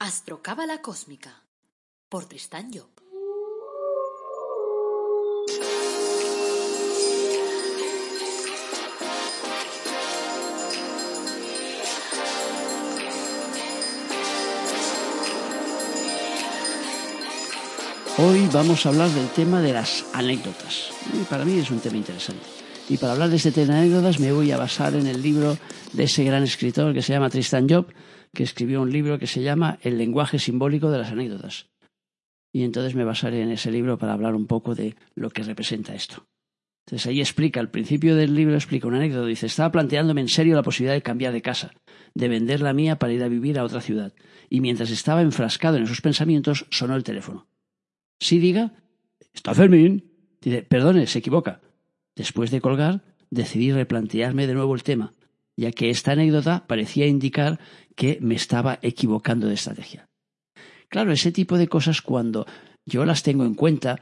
Astrocábala Cósmica por Tristán Job. Hoy vamos a hablar del tema de las anécdotas. Y para mí es un tema interesante. Y para hablar de este tema de anécdotas me voy a basar en el libro de ese gran escritor que se llama Tristan Job, que escribió un libro que se llama El lenguaje simbólico de las anécdotas. Y entonces me basaré en ese libro para hablar un poco de lo que representa esto. Entonces ahí explica, al principio del libro explica una anécdota. Dice, estaba planteándome en serio la posibilidad de cambiar de casa, de vender la mía para ir a vivir a otra ciudad. Y mientras estaba enfrascado en esos pensamientos, sonó el teléfono. Sí, diga. Está Fermín. Dice, perdone, se equivoca. Después de colgar, decidí replantearme de nuevo el tema, ya que esta anécdota parecía indicar que me estaba equivocando de estrategia. Claro, ese tipo de cosas cuando yo las tengo en cuenta,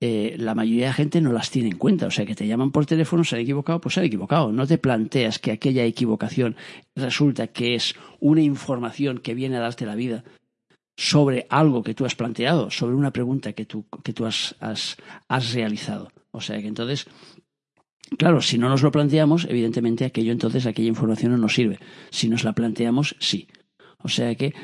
eh, la mayoría de la gente no las tiene en cuenta. O sea, que te llaman por teléfono, se han equivocado, pues se han equivocado. No te planteas que aquella equivocación resulta que es una información que viene a darte la vida sobre algo que tú has planteado, sobre una pregunta que tú, que tú has, has, has realizado. O sea que entonces, claro, si no nos lo planteamos, evidentemente aquello entonces, aquella información no nos sirve. Si nos la planteamos, sí. O sea que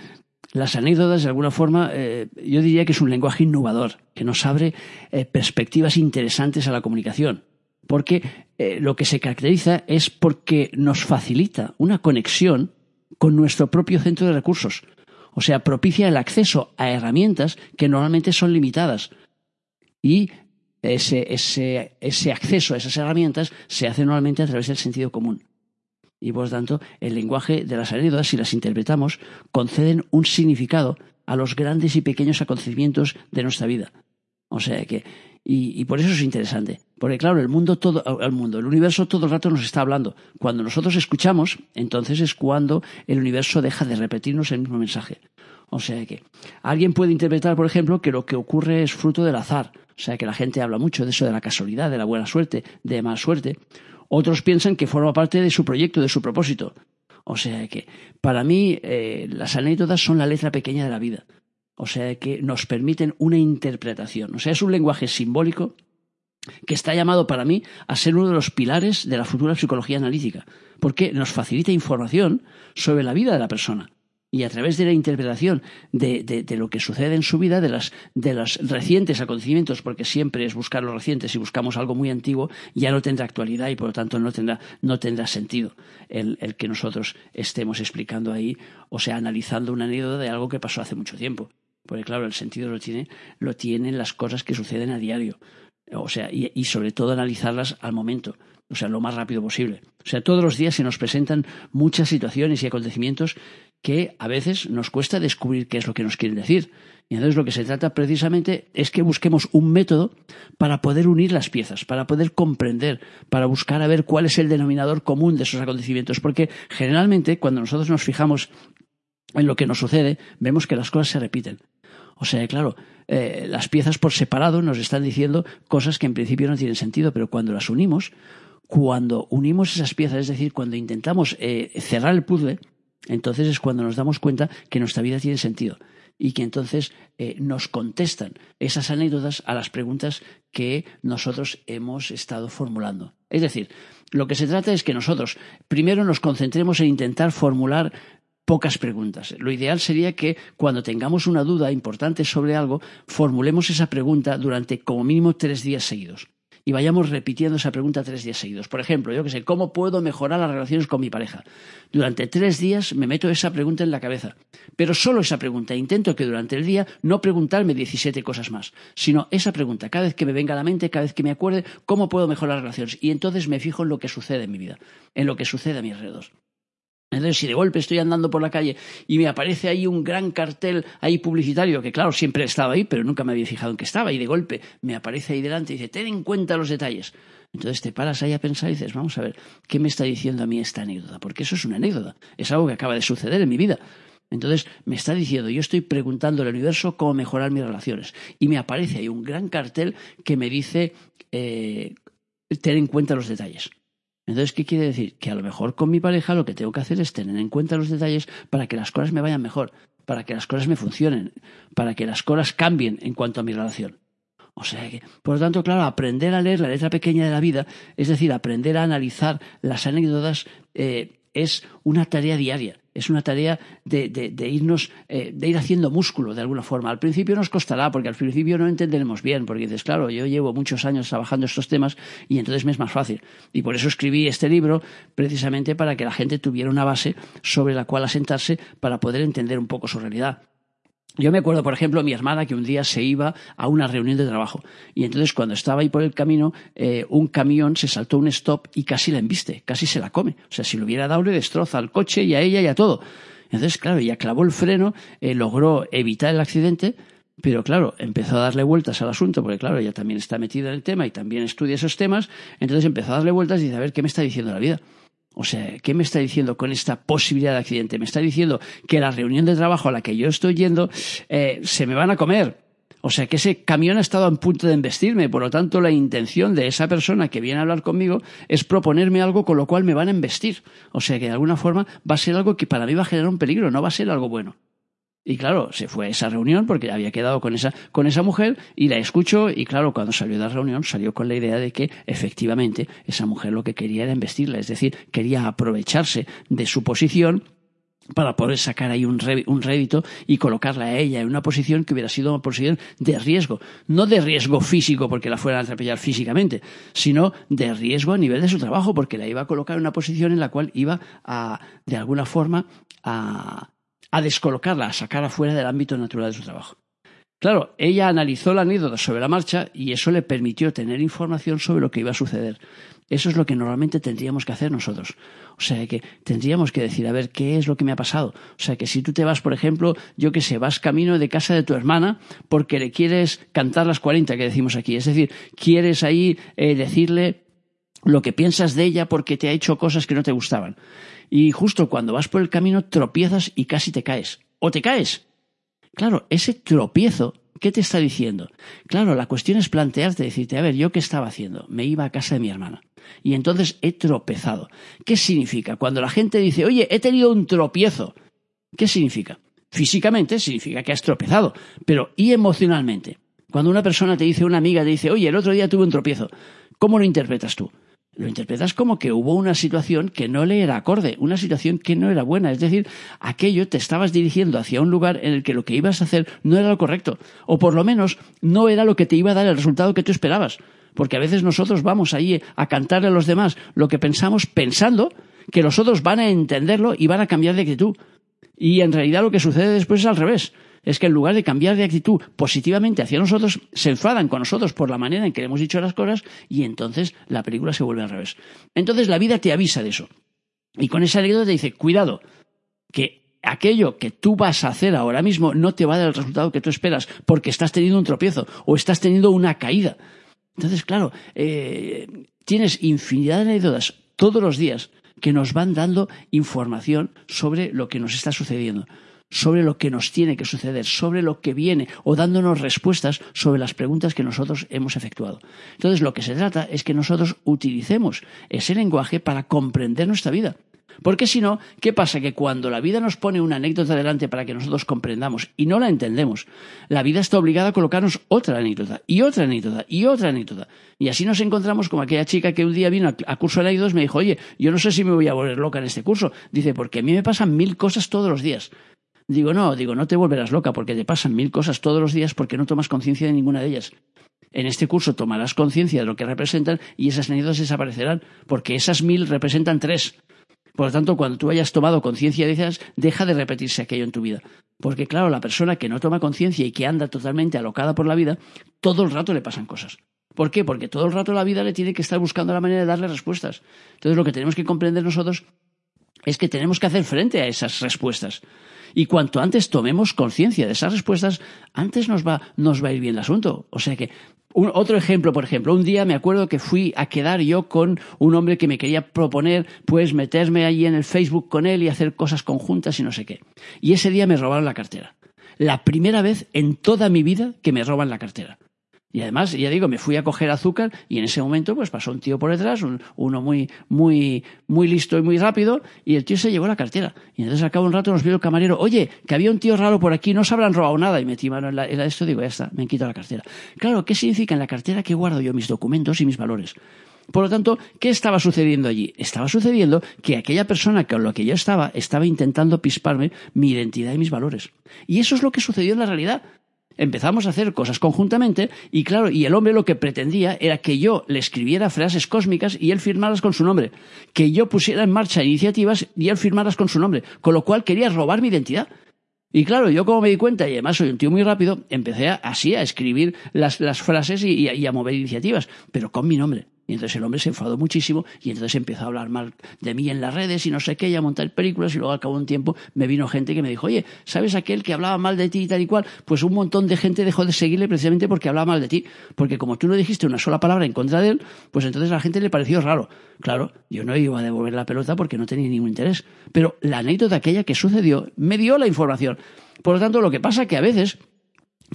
las anécdotas, de alguna forma, eh, yo diría que es un lenguaje innovador, que nos abre eh, perspectivas interesantes a la comunicación. Porque eh, lo que se caracteriza es porque nos facilita una conexión con nuestro propio centro de recursos o sea, propicia el acceso a herramientas que normalmente son limitadas. Y ese, ese, ese acceso a esas herramientas se hace normalmente a través del sentido común. Y por tanto, el lenguaje de las anécdotas, si las interpretamos, conceden un significado a los grandes y pequeños acontecimientos de nuestra vida. O sea que, y, y, por eso es interesante. Porque claro, el mundo todo, el mundo, el universo todo el rato nos está hablando. Cuando nosotros escuchamos, entonces es cuando el universo deja de repetirnos el mismo mensaje. O sea que alguien puede interpretar, por ejemplo, que lo que ocurre es fruto del azar. O sea que la gente habla mucho de eso, de la casualidad, de la buena suerte, de mala suerte. Otros piensan que forma parte de su proyecto, de su propósito. O sea que, para mí, eh, las anécdotas son la letra pequeña de la vida. O sea que nos permiten una interpretación. O sea, es un lenguaje simbólico que está llamado para mí a ser uno de los pilares de la futura psicología analítica, porque nos facilita información sobre la vida de la persona y a través de la interpretación de, lo que sucede en su vida, de, las, de los recientes acontecimientos, porque siempre es buscar los recientes, si buscamos algo muy antiguo, ya no tendrá actualidad y por lo tanto no tendrá, no tendrá sentido el, el que nosotros estemos explicando ahí, o sea, analizando una anécdota de algo que pasó hace mucho tiempo. Porque claro, el sentido lo tiene, lo tienen las cosas que suceden a diario. O sea, y, y sobre todo analizarlas al momento o sea, lo más rápido posible. O sea, todos los días se nos presentan muchas situaciones y acontecimientos que a veces nos cuesta descubrir qué es lo que nos quieren decir. Y entonces lo que se trata precisamente es que busquemos un método para poder unir las piezas, para poder comprender, para buscar a ver cuál es el denominador común de esos acontecimientos. Porque generalmente cuando nosotros nos fijamos en lo que nos sucede, vemos que las cosas se repiten. O sea, claro, eh, las piezas por separado nos están diciendo cosas que en principio no tienen sentido, pero cuando las unimos, cuando unimos esas piezas, es decir, cuando intentamos eh, cerrar el puzzle, entonces es cuando nos damos cuenta que nuestra vida tiene sentido y que entonces eh, nos contestan esas anécdotas a las preguntas que nosotros hemos estado formulando. Es decir, lo que se trata es que nosotros primero nos concentremos en intentar formular pocas preguntas. Lo ideal sería que cuando tengamos una duda importante sobre algo, formulemos esa pregunta durante como mínimo tres días seguidos y vayamos repitiendo esa pregunta tres días seguidos. Por ejemplo, yo que sé, ¿cómo puedo mejorar las relaciones con mi pareja? Durante tres días me meto esa pregunta en la cabeza, pero solo esa pregunta. Intento que durante el día no preguntarme 17 cosas más, sino esa pregunta, cada vez que me venga a la mente, cada vez que me acuerde, ¿cómo puedo mejorar las relaciones? Y entonces me fijo en lo que sucede en mi vida, en lo que sucede a mi alrededor. Entonces, si de golpe estoy andando por la calle y me aparece ahí un gran cartel ahí publicitario, que claro, siempre he estado ahí, pero nunca me había fijado en que estaba, y de golpe me aparece ahí delante y dice, ten en cuenta los detalles. Entonces te paras ahí a pensar y dices, vamos a ver, ¿qué me está diciendo a mí esta anécdota? Porque eso es una anécdota, es algo que acaba de suceder en mi vida. Entonces me está diciendo, yo estoy preguntando al universo cómo mejorar mis relaciones. Y me aparece ahí un gran cartel que me dice, eh, ten en cuenta los detalles. Entonces, ¿qué quiere decir? Que a lo mejor con mi pareja lo que tengo que hacer es tener en cuenta los detalles para que las cosas me vayan mejor. para que las cosas me funcionen, para que las cosas cambien en cuanto a mi relación. O sea que, por lo tanto, claro, aprender a leer la letra pequeña de la vida, es decir, aprender a analizar las anécdotas, eh, es una tarea diaria, es una tarea de, irnos, eh, de ir haciendo músculo de alguna forma. Al principio nos costará, porque al principio no entenderemos bien, porque dices, claro, yo llevo muchos años trabajando estos temas y entonces me es más fácil. Y por eso escribí este libro, precisamente para que la gente tuviera una base sobre la cual asentarse para poder entender un poco su realidad. Yo me acuerdo, por ejemplo, mi hermana que un día se iba a una reunión de trabajo y entonces cuando estaba ahí por el camino, eh, un camión se saltó un stop y casi la embiste, casi se la come. O sea, si lo hubiera dado le destroza al coche y a ella y a todo. Entonces, claro, ella clavó el freno, eh, logró evitar el accidente, pero claro, empezó a darle vueltas al asunto, porque claro, ella también está metida en el tema y también estudia esos temas, entonces empezó a darle vueltas y dice, a ver, ¿qué me está diciendo la vida? O sea, ¿qué me está diciendo con esta posibilidad de accidente? Me está diciendo que la reunión de trabajo a la que yo estoy yendo eh, se me van a comer. O sea, que ese camión ha estado a punto de embestirme. Por lo tanto, la intención de esa persona que viene a hablar conmigo es proponerme algo con lo cual me van a embestir. O sea, que de alguna forma va a ser algo que para mí va a generar un peligro, no va a ser algo bueno. Y claro, se fue a esa reunión porque había quedado con esa, con esa mujer y la escuchó y claro, cuando salió de la reunión salió con la idea de que efectivamente esa mujer lo que quería era investirla, es decir, quería aprovecharse de su posición para poder sacar ahí un, rédito y colocarla a ella en una posición que hubiera sido una posición de riesgo. No de riesgo físico porque la fueran a atropellar físicamente, sino de riesgo a nivel de su trabajo porque la iba a colocar en una posición en la cual iba a, de alguna forma, a, a descolocarla, a sacar afuera del ámbito natural de su trabajo. Claro, ella analizó la anécdota sobre la marcha y eso le permitió tener información sobre lo que iba a suceder. Eso es lo que normalmente tendríamos que hacer nosotros. O sea, que tendríamos que decir, a ver, ¿qué es lo que me ha pasado? O sea, que si tú te vas, por ejemplo, yo que sé, vas camino de casa de tu hermana porque le quieres cantar las 40 que decimos aquí. Es decir, quieres ahí eh, decirle lo que piensas de ella porque te ha hecho cosas que no te gustaban y justo cuando vas por el camino tropiezas y casi te caes. O te caes. Claro, ese tropiezo, ¿qué te está diciendo? Claro, la cuestión es plantearte, decirte, a ver, ¿yo qué estaba haciendo? Me iba a casa de mi hermana. Y entonces he tropezado. ¿Qué significa? Cuando la gente dice, oye, he tenido un tropiezo. ¿Qué significa? Físicamente significa que has tropezado. Pero, ¿y emocionalmente? Cuando una persona te dice, una amiga te dice, oye, el otro día tuve un tropiezo. ¿Cómo lo interpretas tú? Lo interpretas como que hubo una situación que no le era acorde, una situación que no era buena. Es decir, aquello te estabas dirigiendo hacia un lugar en el que lo que ibas a hacer no era lo correcto, o por lo menos no era lo que te iba a dar el resultado que tú esperabas. Porque a veces nosotros vamos ahí a cantarle a los demás lo que pensamos pensando que los otros van a entenderlo y van a cambiar de actitud. Y en realidad lo que sucede después es al revés es que en lugar de cambiar de actitud positivamente hacia nosotros, se enfadan con nosotros por la manera en que le hemos dicho las cosas y entonces la película se vuelve al revés. Entonces la vida te avisa de eso. Y con esa anécdota te dice, cuidado, que aquello que tú vas a hacer ahora mismo no te va a dar el resultado que tú esperas porque estás teniendo un tropiezo o estás teniendo una caída. Entonces, claro, eh, tienes infinidad de anécdotas todos los días que nos van dando información sobre lo que nos está sucediendo sobre lo que nos tiene que suceder, sobre lo que viene, o dándonos respuestas sobre las preguntas que nosotros hemos efectuado. Entonces, lo que se trata es que nosotros utilicemos ese lenguaje para comprender nuestra vida. Porque si no, ¿qué pasa? Que cuando la vida nos pone una anécdota delante para que nosotros comprendamos y no la entendemos, la vida está obligada a colocarnos otra anécdota y otra anécdota y otra anécdota. Y así nos encontramos como aquella chica que un día vino a curso de y me dijo, oye, yo no sé si me voy a volver loca en este curso. Dice, porque a mí me pasan mil cosas todos los días. Digo, no, digo, no te volverás loca porque te pasan mil cosas todos los días porque no tomas conciencia de ninguna de ellas. En este curso tomarás conciencia de lo que representan y esas anécdotas desaparecerán porque esas mil representan tres. Por lo tanto, cuando tú hayas tomado conciencia de ellas, deja de repetirse aquello en tu vida. Porque claro, la persona que no toma conciencia y que anda totalmente alocada por la vida, todo el rato le pasan cosas. ¿Por qué? Porque todo el rato la vida le tiene que estar buscando la manera de darle respuestas. Entonces lo que tenemos que comprender nosotros es que tenemos que hacer frente a esas respuestas. Y cuanto antes tomemos conciencia de esas respuestas, antes nos va, a ir bien el asunto. O sea que, otro ejemplo, por ejemplo, un día me acuerdo que fui a quedar yo con un hombre que me quería proponer, pues, meterme allí en el Facebook con él y hacer cosas conjuntas y no sé qué. Y ese día me robaron la cartera. La primera vez en toda mi vida que me roban la cartera. Y además, ya digo, me fui a coger azúcar y en ese momento pues pasó un tío por detrás, uno muy, muy, muy listo y muy rápido, y el tío se llevó la cartera. Y entonces al cabo de un rato nos vio el camarero, oye, que había un tío raro por aquí, no se habrán robado nada. Y metí mano en, la, esto digo, ya está, me han quitado la cartera. Claro, ¿qué significa en la cartera que guardo yo mis documentos y mis valores? Por lo tanto, ¿qué estaba sucediendo allí? Estaba sucediendo que aquella persona con la que yo estaba estaba intentando pisparme mi identidad y mis valores. Y eso es lo que sucedió en la realidad. Empezamos a hacer cosas conjuntamente y claro, y el hombre lo que pretendía era que yo le escribiera frases cósmicas y él firmaras con su nombre, que yo pusiera en marcha iniciativas y él firmaras con su nombre, con lo cual quería robar mi identidad. Y claro, yo como me di cuenta, y además soy un tío muy rápido, empecé así a escribir las, frases y a mover iniciativas, pero con mi nombre. Y entonces el hombre se enfadó muchísimo y entonces empezó a hablar mal de mí en las redes y no sé qué, y a montar películas y luego al cabo de un tiempo me vino gente que me dijo, oye, ¿sabes aquel que hablaba mal de ti y tal y cual? Pues un montón de gente dejó de seguirle precisamente porque hablaba mal de ti, porque como tú no dijiste una sola palabra en contra de él, pues entonces a la gente le pareció raro. Claro, yo no iba a devolver la pelota porque no tenía ningún interés, pero la anécdota aquella que sucedió me dio la información. Por lo tanto, lo que pasa es que a veces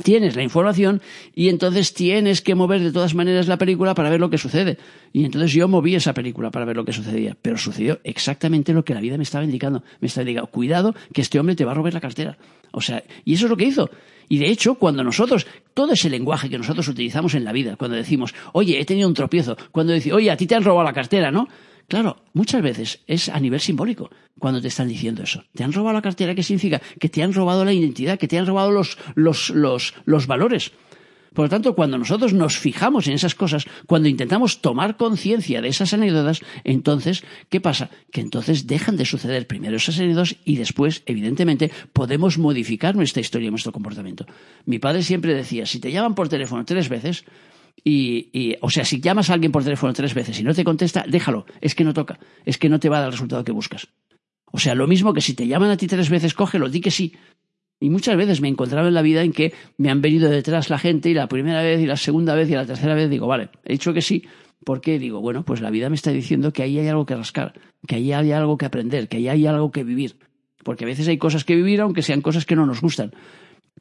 tienes la información y entonces tienes que mover de todas maneras la película para ver lo que sucede. Y entonces yo moví esa película para ver lo que sucedía. Pero sucedió exactamente lo que la vida me estaba indicando. Me estaba indicando, cuidado que este hombre te va a robar la cartera. O sea, y eso es lo que hizo. Y de hecho, cuando nosotros, todo ese lenguaje que nosotros utilizamos en la vida, cuando decimos, oye, he tenido un tropiezo, cuando decimos, oye, a ti te han robado la cartera, ¿no? Claro, muchas veces es a nivel simbólico cuando te están diciendo eso. Te han robado la cartera, ¿qué significa? Que te han robado la identidad, que te han robado los, los, los, los valores. Por lo tanto, cuando nosotros nos fijamos en esas cosas, cuando intentamos tomar conciencia de esas anécdotas, entonces, ¿qué pasa? Que entonces dejan de suceder primero esas anécdotas y después, evidentemente, podemos modificar nuestra historia y nuestro comportamiento. Mi padre siempre decía, si te llaman por teléfono tres veces, y, o sea, si llamas a alguien por teléfono tres veces y no te contesta, déjalo. Es que no toca. Es que no te va a dar el resultado que buscas. O sea, lo mismo que si te llaman a ti tres veces, cógelo, di que sí. Y muchas veces me he encontrado en la vida en que me han venido detrás la gente y la primera vez y la segunda vez y la tercera vez digo, vale, he dicho que sí. porque Digo, bueno, pues la vida me está diciendo que ahí hay algo que rascar, que ahí hay algo que aprender, que ahí hay algo que vivir. Porque a veces hay cosas que vivir aunque sean cosas que no nos gustan.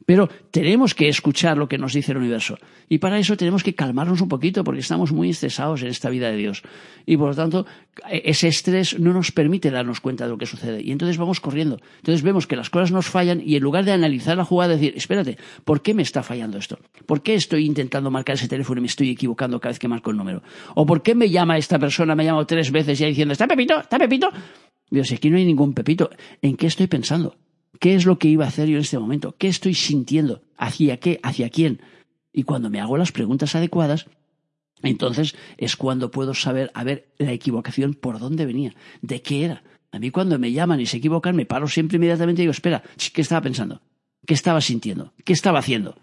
Pero tenemos que escuchar lo que nos dice el universo. Y para eso tenemos que calmarnos un poquito porque estamos muy estresados en esta vida de Dios. Y por lo tanto, ese estrés no nos permite darnos cuenta de lo que sucede. Y entonces vamos corriendo. Entonces vemos que las cosas nos fallan y en lugar de analizar la jugada, decir, espérate, ¿por qué me está fallando esto? ¿Por qué estoy intentando marcar ese teléfono y me estoy equivocando cada vez que marco el número? ¿O por qué me llama esta persona, me ha llamado tres veces ya diciendo, ¿está Pepito? ¿Está Pepito? Digo, si aquí no hay ningún Pepito, ¿en qué estoy pensando? ¿Qué es lo que iba a hacer yo en este momento? ¿Qué estoy sintiendo? ¿Hacia qué? ¿Hacia quién? Y cuando me hago las preguntas adecuadas, entonces es cuando puedo saber, a ver, la equivocación por dónde venía, de qué era. A mí cuando me llaman y se equivocan, me paro siempre inmediatamente y digo, espera, ¿qué estaba pensando? ¿Qué estaba sintiendo? ¿Qué estaba haciendo?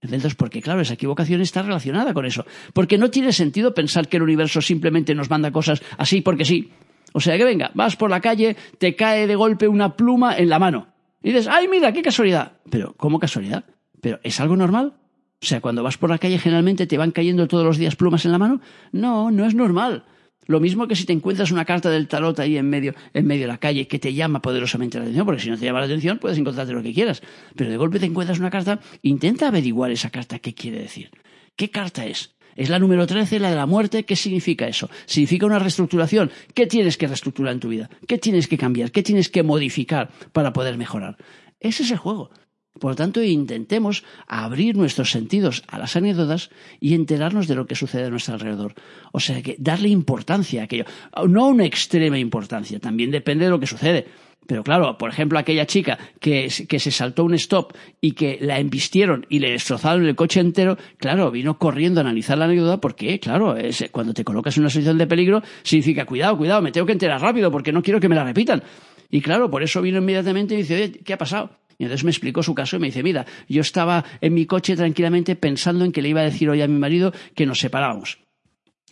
Entonces, porque claro, esa equivocación está relacionada con eso. Porque no tiene sentido pensar que el universo simplemente nos manda cosas así porque sí. O sea que venga, vas por la calle, te cae de golpe una pluma en la mano. Y dices, ay, mira, qué casualidad. Pero, ¿cómo casualidad? ¿Pero es algo normal? O sea, cuando vas por la calle generalmente te van cayendo todos los días plumas en la mano. No, no es normal. Lo mismo que si te encuentras una carta del tarot ahí en medio, en medio de la calle que te llama poderosamente la atención, porque si no te llama la atención puedes encontrarte lo que quieras. Pero de golpe te encuentras una carta, intenta averiguar esa carta qué quiere decir. ¿Qué carta es? Es la número 13, la de la muerte. ¿Qué significa eso? Significa una reestructuración. ¿Qué tienes que reestructurar en tu vida? ¿Qué tienes que cambiar? ¿Qué tienes que modificar para poder mejorar? Ese es el juego. Por lo tanto, intentemos abrir nuestros sentidos a las anécdotas y enterarnos de lo que sucede a nuestro alrededor. O sea, que darle importancia a aquello. No una extrema importancia, también depende de lo que sucede. Pero claro, por ejemplo, aquella chica que, se saltó un stop y que la embistieron y le destrozaron el coche entero, claro, vino corriendo a analizar la anécdota porque, claro, cuando te colocas en una situación de peligro, significa, cuidado, cuidado, me tengo que enterar rápido porque no quiero que me la repitan. Y claro, por eso vino inmediatamente y dice, oye, ¿qué ha pasado? Y entonces me explicó su caso y me dice, mira, yo estaba en mi coche tranquilamente pensando en que le iba a decir hoy a mi marido que nos separábamos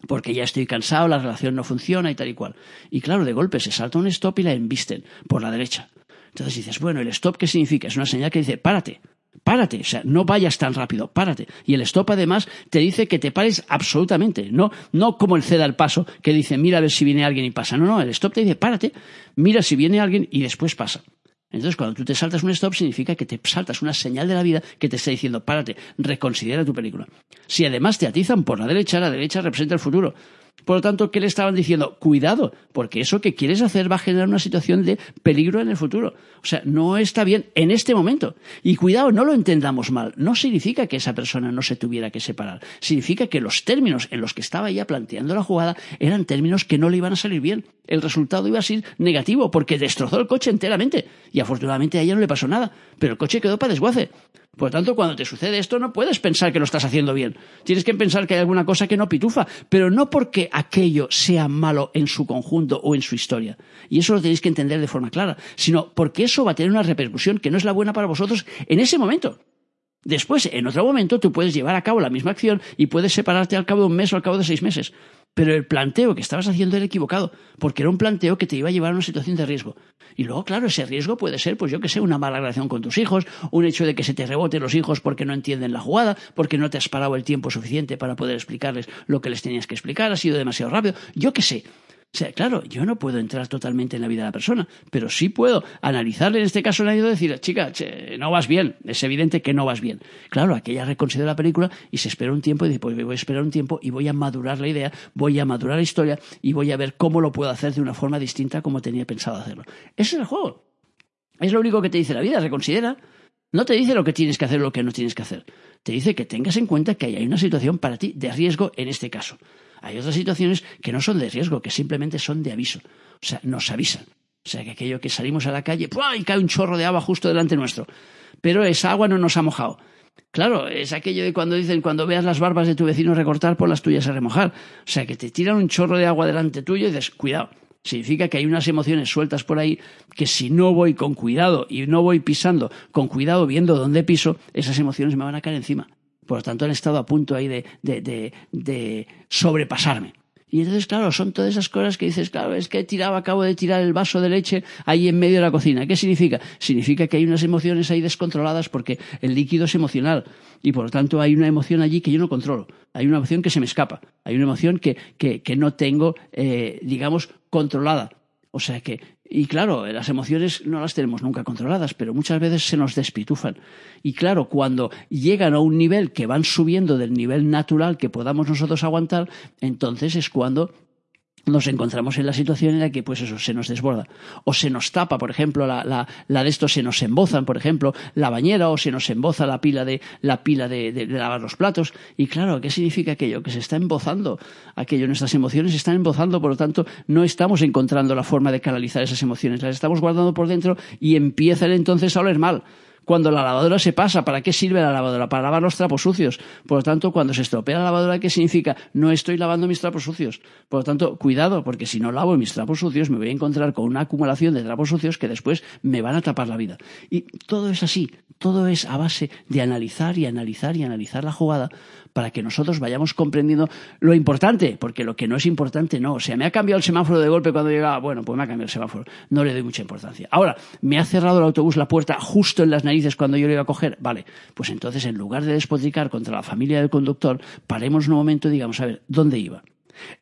porque ya estoy cansado, la relación no funciona y tal y cual. Y claro, de golpe se salta un stop y la embisten por la derecha. Entonces dices, bueno, ¿el stop qué significa? Es una señal que dice, párate, párate, o sea, no vayas tan rápido, párate. Y el stop además te dice que te pares absolutamente, no, no como el ceda al paso que dice, mira a ver si viene alguien y pasa. No, no, el stop te dice, párate, mira si viene alguien y después pasa. Entonces, cuando tú te saltas un stop, significa que te saltas una señal de la vida que te está diciendo, párate, reconsidera tu película. Si además te atizan por la derecha, la derecha representa el futuro. Por lo tanto, ¿qué le estaban diciendo? Cuidado, porque eso que quieres hacer va a generar una situación de peligro en el futuro. O sea, no está bien en este momento. Y cuidado, no lo entendamos mal. No significa que esa persona no se tuviera que separar. Significa que los términos en los que estaba ya planteando la jugada eran términos que no le iban a salir bien. El resultado iba a ser negativo porque destrozó el coche enteramente. Y afortunadamente a ella no le pasó nada. Pero el coche quedó para desguace. Por lo tanto, cuando te sucede esto, no puedes pensar que lo estás haciendo bien. Tienes que pensar que hay alguna cosa que no pitufa, pero no porque aquello sea malo en su conjunto o en su historia. Y eso lo tenéis que entender de forma clara, sino porque eso va a tener una repercusión que no es la buena para vosotros en ese momento. Después, en otro momento, tú puedes llevar a cabo la misma acción y puedes separarte al cabo de un mes o al cabo de seis meses. Pero el planteo que estabas haciendo era equivocado, porque era un planteo que te iba a llevar a una situación de riesgo. Y luego, claro, ese riesgo puede ser, pues yo que sé, una mala relación con tus hijos, un hecho de que se te reboten los hijos porque no entienden la jugada, porque no te has parado el tiempo suficiente para poder explicarles lo que les tenías que explicar, ha sido demasiado rápido, yo que sé. O sea, claro, yo no puedo entrar totalmente en la vida de la persona, pero sí puedo analizarle en este caso el y decir, chica, no vas bien, es evidente que no vas bien. Claro, aquella reconsidera la película y se espera un tiempo y dice, pues voy a esperar un tiempo y voy a madurar la idea, voy a madurar la historia y voy a ver cómo lo puedo hacer de una forma distinta como tenía pensado hacerlo. Ese es el juego. Es lo único que te dice la vida, reconsidera. No te dice lo que tienes que hacer o lo que no tienes que hacer. Te dice que tengas en cuenta que hay una situación para ti de riesgo en este caso. Hay otras situaciones que no son de riesgo, que simplemente son de aviso. O sea, nos avisan. O sea, que aquello que salimos a la calle, ¡pua! y cae un chorro de agua justo delante nuestro. Pero esa agua no nos ha mojado. Claro, es aquello de cuando dicen, cuando veas las barbas de tu vecino recortar, por las tuyas a remojar. O sea, que te tiran un chorro de agua delante tuyo y dices, cuidado. Significa que hay unas emociones sueltas por ahí que si no voy con cuidado y no voy pisando con cuidado viendo dónde piso, esas emociones me van a caer encima. Por lo tanto, han estado a punto ahí de, de, de, sobrepasarme. Y entonces, claro, son todas esas cosas que dices, claro, es que he tirado, acabo de tirar el vaso de leche ahí en medio de la cocina. ¿Qué significa? Significa que hay unas emociones ahí descontroladas porque el líquido es emocional y por lo tanto hay una emoción allí que yo no controlo. Hay una emoción que se me escapa. Hay una emoción que, que, que no tengo, eh, digamos, controlada. O sea que y claro, las emociones no las tenemos nunca controladas, pero muchas veces se nos despitufan. Y claro, cuando llegan a un nivel que van subiendo del nivel natural que podamos nosotros aguantar, entonces es cuando nos encontramos en la situación en la que pues eso se nos desborda. O se nos tapa por ejemplo la, la, de esto se nos embozan por ejemplo la bañera o se nos emboza la pila de la pila de, de, lavar los platos. Y claro qué significa aquello que se está embozando. Aquello nuestras emociones se están embozando por lo tanto no estamos encontrando la forma de canalizar esas emociones. Las estamos guardando por dentro y empiezan entonces a oler mal cuando la lavadora se pasa, ¿para qué sirve la lavadora? Para lavar los trapos sucios. Por lo tanto, cuando se estropea la lavadora, ¿qué significa? No estoy lavando mis trapos sucios. Por lo tanto, cuidado, porque si no lavo mis trapos sucios, me voy a encontrar con una acumulación de trapos sucios que después me van a tapar la vida. Y todo es así, todo es a base de analizar y analizar y analizar la jugada para que nosotros vayamos comprendiendo lo importante, porque lo que no es importante no. O sea, me ha cambiado el semáforo de golpe cuando llegaba, bueno, pues me ha cambiado el semáforo, no le doy mucha importancia. Ahora, me ha cerrado el autobús la puerta justo en las narices cuando yo lo iba a coger, vale, pues entonces en lugar de despotricar contra la familia del conductor, paremos un momento y digamos, a ver, ¿dónde iba?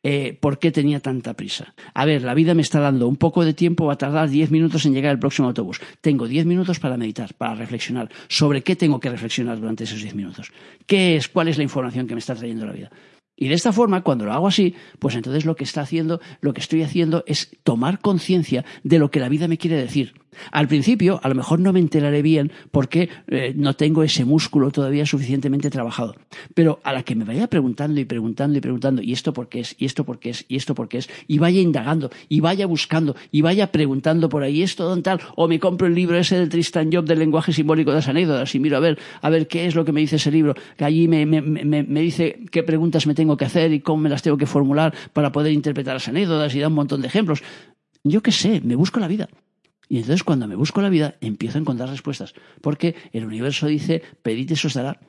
Eh, ¿Por qué tenía tanta prisa? A ver, la vida me está dando un poco de tiempo, va a tardar diez minutos en llegar el próximo autobús. Tengo diez minutos para meditar, para reflexionar. ¿Sobre qué tengo que reflexionar durante esos diez minutos? ¿Qué es? ¿Cuál es la información que me está trayendo la vida? Y de esta forma, cuando lo hago así, pues entonces lo que está haciendo, lo que estoy haciendo es tomar conciencia de lo que la vida me quiere decir. Al principio, a lo mejor no me enteraré bien porque eh, no tengo ese músculo todavía suficientemente trabajado. Pero a la que me vaya preguntando y preguntando y preguntando, ¿y esto por qué es? ¿Y esto por qué es? ¿Y esto por qué es? Y vaya indagando, y vaya buscando, y vaya preguntando por ahí, ¿esto dónde tal? O me compro el libro ese del Tristan Job del lenguaje simbólico de las anécdotas y miro a ver, a ver qué es lo que me dice ese libro, que allí me, me, me, me dice qué preguntas me tengo que hacer y cómo me las tengo que formular para poder interpretar las anécdotas y da un montón de ejemplos. Yo qué sé, me busco la vida. Y entonces cuando me busco la vida, empiezo a encontrar respuestas. Porque el universo dice, pedid eso os dará.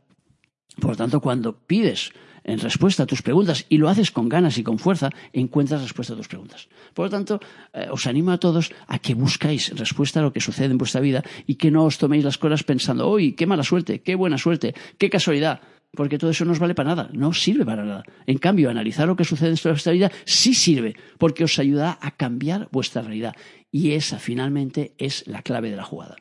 Por lo tanto, cuando pides en respuesta a tus preguntas y lo haces con ganas y con fuerza, encuentras respuesta a tus preguntas. Por lo tanto, eh, os animo a todos a que buscáis respuesta a lo que sucede en vuestra vida y que no os toméis las cosas pensando, uy, qué mala suerte, qué buena suerte, qué casualidad. Porque todo eso no os vale para nada, no sirve para nada. En cambio, analizar lo que sucede en nuestra vida sí sirve, porque os ayuda a cambiar vuestra realidad. Y esa finalmente es la clave de la jugada.